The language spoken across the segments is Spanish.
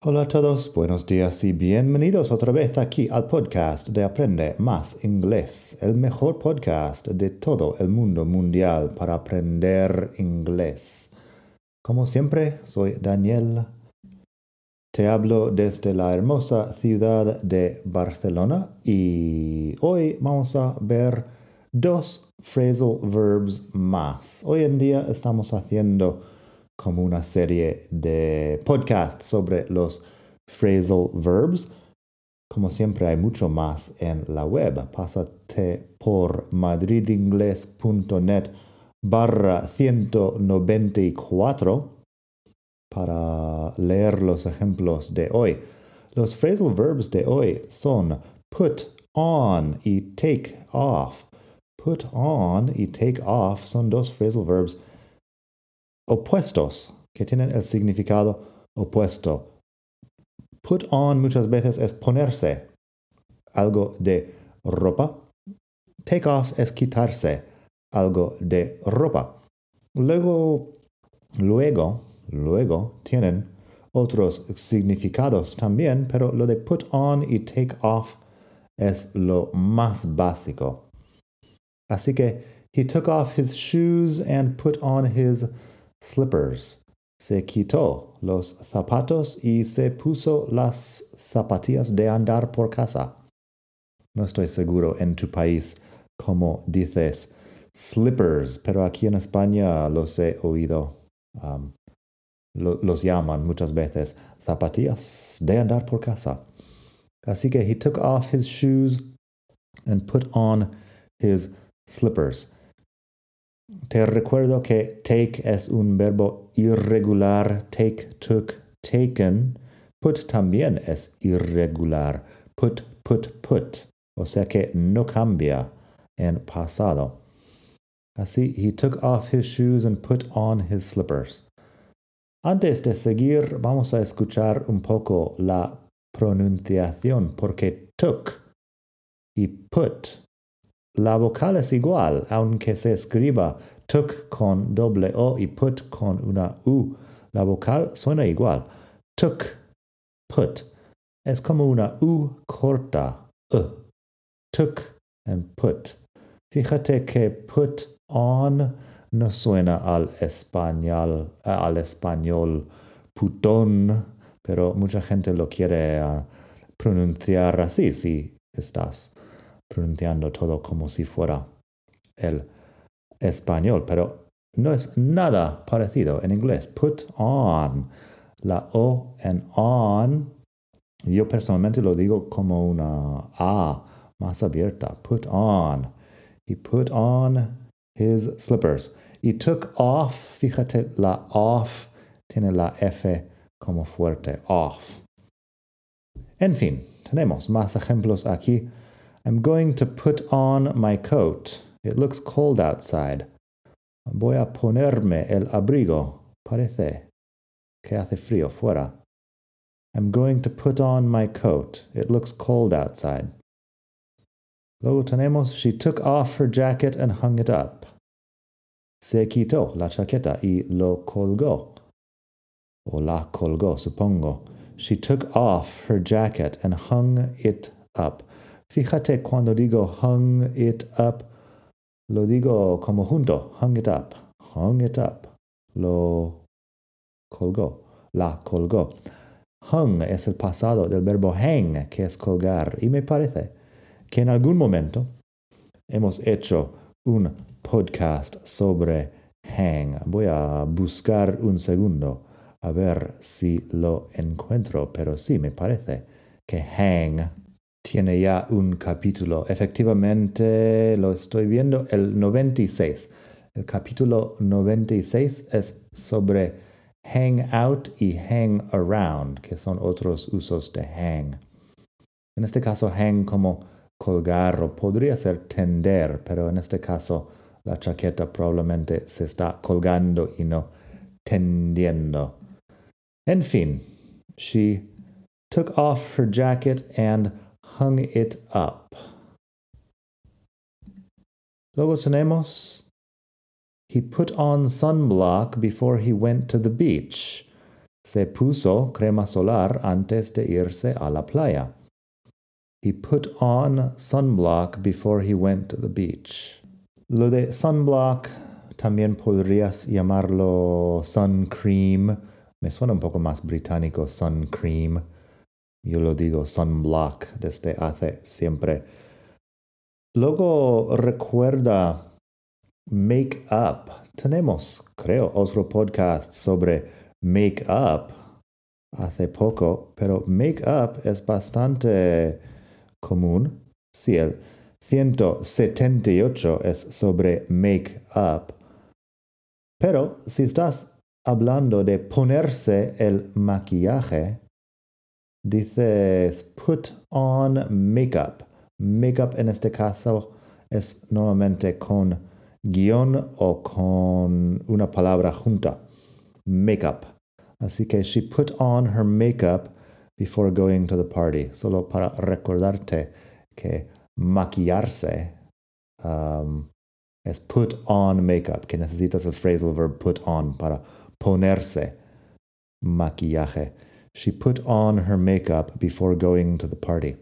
Hola a todos, buenos días y bienvenidos otra vez aquí al podcast de Aprende Más Inglés, el mejor podcast de todo el mundo mundial para aprender inglés. Como siempre, soy Daniel. Te hablo desde la hermosa ciudad de Barcelona y hoy vamos a ver dos phrasal verbs más. Hoy en día estamos haciendo como una serie de podcasts sobre los phrasal verbs. Como siempre hay mucho más en la web. Pásate por madridingles.net barra 194 para leer los ejemplos de hoy. Los phrasal verbs de hoy son put on y take off. Put on y take off son dos phrasal verbs opuestos, que tienen el significado opuesto. Put on muchas veces es ponerse algo de ropa. Take off es quitarse algo de ropa. Luego, luego, luego tienen otros significados también, pero lo de put on y take off es lo más básico. Así que, he took off his shoes and put on his slippers. Se quitó los zapatos y se puso las zapatillas de andar por casa. No estoy seguro en tu país cómo dices slippers, pero aquí en España los he oído. Um, los llaman muchas veces zapatillas de andar por casa. Así que he took off his shoes and put on his slippers. Te recuerdo que take es un verbo irregular. Take, took, taken. Put también es irregular. Put, put, put. O sea que no cambia en pasado. Así, he took off his shoes and put on his slippers. Antes de seguir, vamos a escuchar un poco la pronunciación porque took y put la vocal es igual, aunque se escriba took con doble O y put con una U. La vocal suena igual. Took, put. Es como una U corta. U. Took and put. Fíjate que put on no suena al español, al español putón, pero mucha gente lo quiere uh, pronunciar así si estás pronunciando todo como si fuera el español, pero no es nada parecido en inglés. Put on. La O en on, yo personalmente lo digo como una A más abierta. Put on. He put on his slippers. He took off, fíjate, la off tiene la F como fuerte, off. En fin, tenemos más ejemplos aquí I'm going to put on my coat. It looks cold outside. Voy a ponerme el abrigo. Parece que hace frío fuera. I'm going to put on my coat. It looks cold outside. Luego tenemos, she took off her jacket and hung it up. Se quitó la chaqueta y lo colgó. O la colgó, supongo. She took off her jacket and hung it up. Fíjate cuando digo hung it up, lo digo como junto, hung it up, hung it up, lo colgó, la colgó. Hung es el pasado del verbo hang, que es colgar, y me parece que en algún momento hemos hecho un podcast sobre hang. Voy a buscar un segundo a ver si lo encuentro, pero sí me parece que hang tiene ya un capítulo. Efectivamente, lo estoy viendo, el 96. El capítulo 96 es sobre hang out y hang around, que son otros usos de hang. En este caso, hang como colgar o podría ser tender, pero en este caso La chaqueta probablemente se está colgando y no tendiendo. En fin, she took off her jacket and hung it up. Luego tenemos He put on sunblock before he went to the beach. Se puso crema solar antes de irse a la playa. He put on sunblock before he went to the beach. Lo de sunblock también podrías llamarlo sun cream. Me suena un poco más británico sun cream. Yo lo digo sunblock desde hace siempre. Luego recuerda make up. Tenemos, creo, otro podcast sobre make up hace poco, pero make up es bastante común. Sí, el 178 es sobre make up. Pero si estás hablando de ponerse el maquillaje, dices put on makeup. Makeup en este caso es normalmente con guion o con una palabra junta. Makeup. Así que she put on her makeup before going to the party. Solo para recordarte que maquillarse um, es put on makeup, que necesitas el phrasal verb put on para ponerse maquillaje. She put on her makeup before going to the party.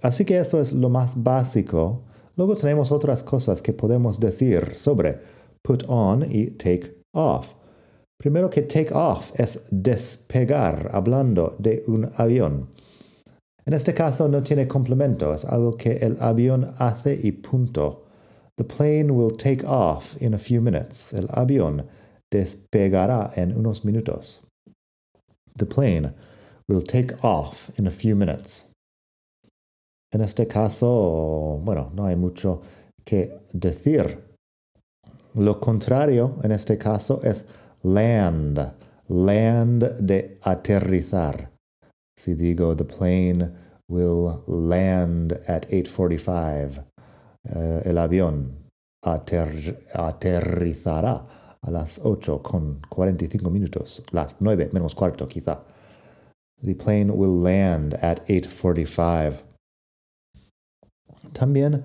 Así que eso es lo más básico. Luego tenemos otras cosas que podemos decir sobre put on y take off. Primero que take off es despegar, hablando de un avión. En este caso no tiene complemento, es algo que el avión hace y punto. The plane will take off in a few minutes. El avión despegará en unos minutos. The plane will take off in a few minutes. En este caso, bueno, no hay mucho que decir. Lo contrario en este caso es land, land de aterrizar. Si digo the plane will land at 8:45, uh, el avión ater aterrizará a las 8 con 45 minutos, las 9 menos cuarto quizá. The plane will land at 8:45. También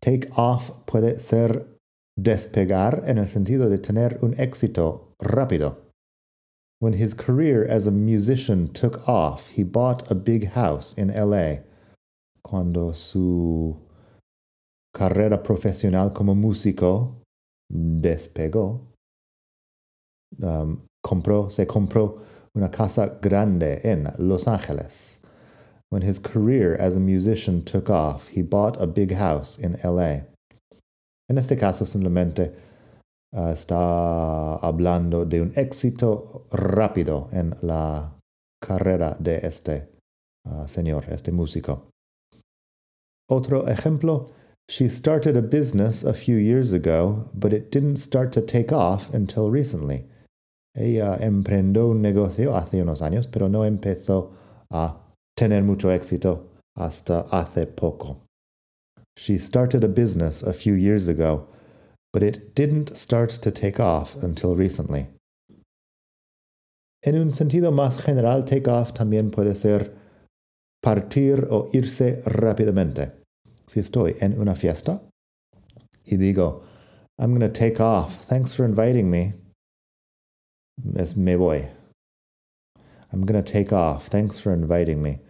take off puede ser despegar en el sentido de tener un éxito rápido. When his career as a musician took off, he bought a big house in LA. Cuando su carrera profesional como músico despegó, um, compró, se compró una casa grande en Los Ángeles. When his career as a musician took off, he bought a big house in LA. En este caso simplemente uh, está hablando de un éxito rápido en la carrera de este uh, señor, este músico. Otro ejemplo, she started a business a few years ago, but it didn't start to take off until recently. Ella emprendió un negocio hace unos años, pero no empezó a tener mucho éxito hasta hace poco. She started a business a few years ago, but it didn't start to take off until recently. En un sentido más general, take off también puede ser partir o irse rápidamente. Si estoy en una fiesta y digo, I'm going to take off, thanks for inviting me, es me voy. I'm going to take off, thanks for inviting me.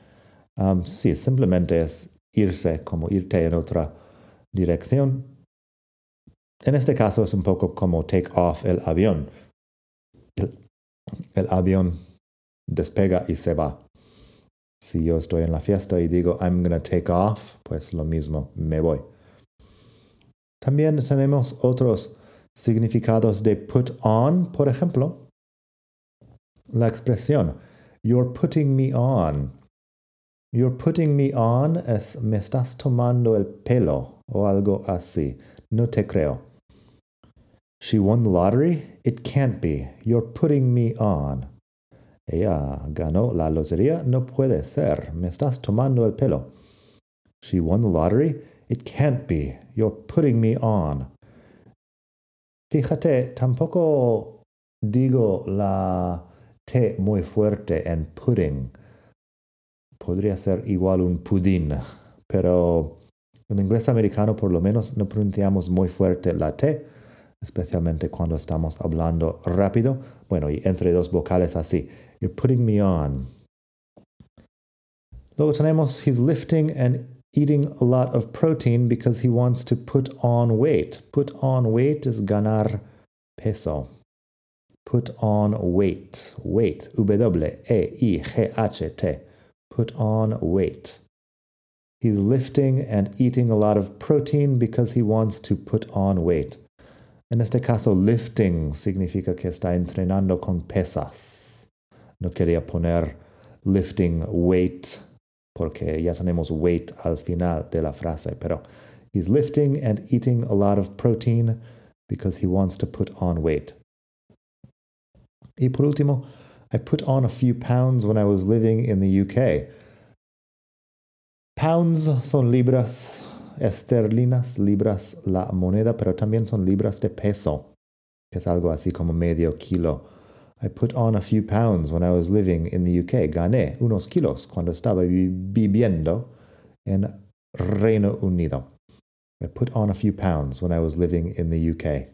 Um, sí, simplemente es irse, como irte en otra dirección. En este caso es un poco como take off el avión. El, el avión despega y se va. Si yo estoy en la fiesta y digo I'm gonna take off, pues lo mismo, me voy. También tenemos otros significados de put on, por ejemplo, la expresión You're putting me on You're putting me on es me estás tomando el pelo o algo así. No te creo. She won the lottery? It can't be. You're putting me on. Ella ganó la lotería? No puede ser. Me estás tomando el pelo. She won the lottery? It can't be. You're putting me on. Fíjate, tampoco digo la T muy fuerte en pudding. Podría ser igual un pudín, pero en inglés americano por lo menos no pronunciamos muy fuerte la T, especialmente cuando estamos hablando rápido. Bueno, y entre dos vocales así. You're putting me on. Luego tenemos he's lifting and eating a lot of protein because he wants to put on weight. Put on weight is ganar peso. Put on weight. Weight. W-E-I-G-H-T. Put on weight. He's lifting and eating a lot of protein because he wants to put on weight. En este caso, lifting significa que está entrenando con pesas. No quería poner lifting weight porque ya tenemos weight al final de la frase, pero he's lifting and eating a lot of protein because he wants to put on weight. Y por último, I put on a few pounds when I was living in the UK. Pounds son libras esterlinas, libras la moneda, pero también son libras de peso, que es algo así como medio kilo. I put on a few pounds when I was living in the UK. Gané unos kilos cuando estaba viviendo en Reino Unido. I put on a few pounds when I was living in the UK.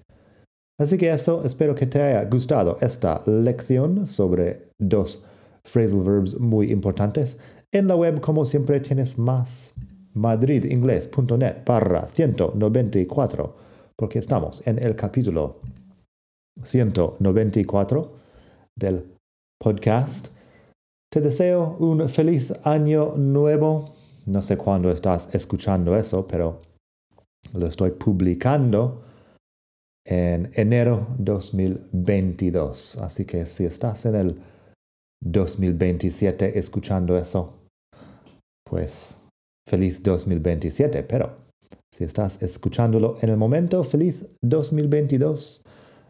Así que eso, espero que te haya gustado esta lección sobre dos phrasal verbs muy importantes. En la web, como siempre, tienes más madridingles.net barra 194, porque estamos en el capítulo 194 del podcast. Te deseo un feliz año nuevo. No sé cuándo estás escuchando eso, pero lo estoy publicando en enero 2022. Así que si estás en el 2027 escuchando eso, pues feliz 2027. Pero si estás escuchándolo en el momento, feliz 2022.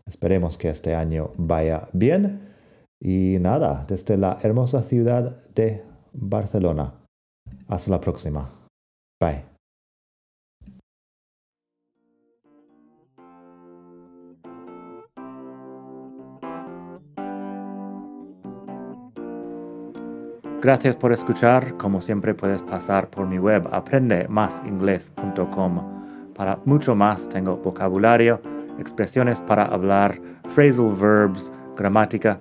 Esperemos que este año vaya bien. Y nada, desde la hermosa ciudad de Barcelona. Hasta la próxima. Bye. Gracias por escuchar. Como siempre puedes pasar por mi web aprendemasingles.com. Para mucho más tengo vocabulario, expresiones para hablar, phrasal verbs, gramática,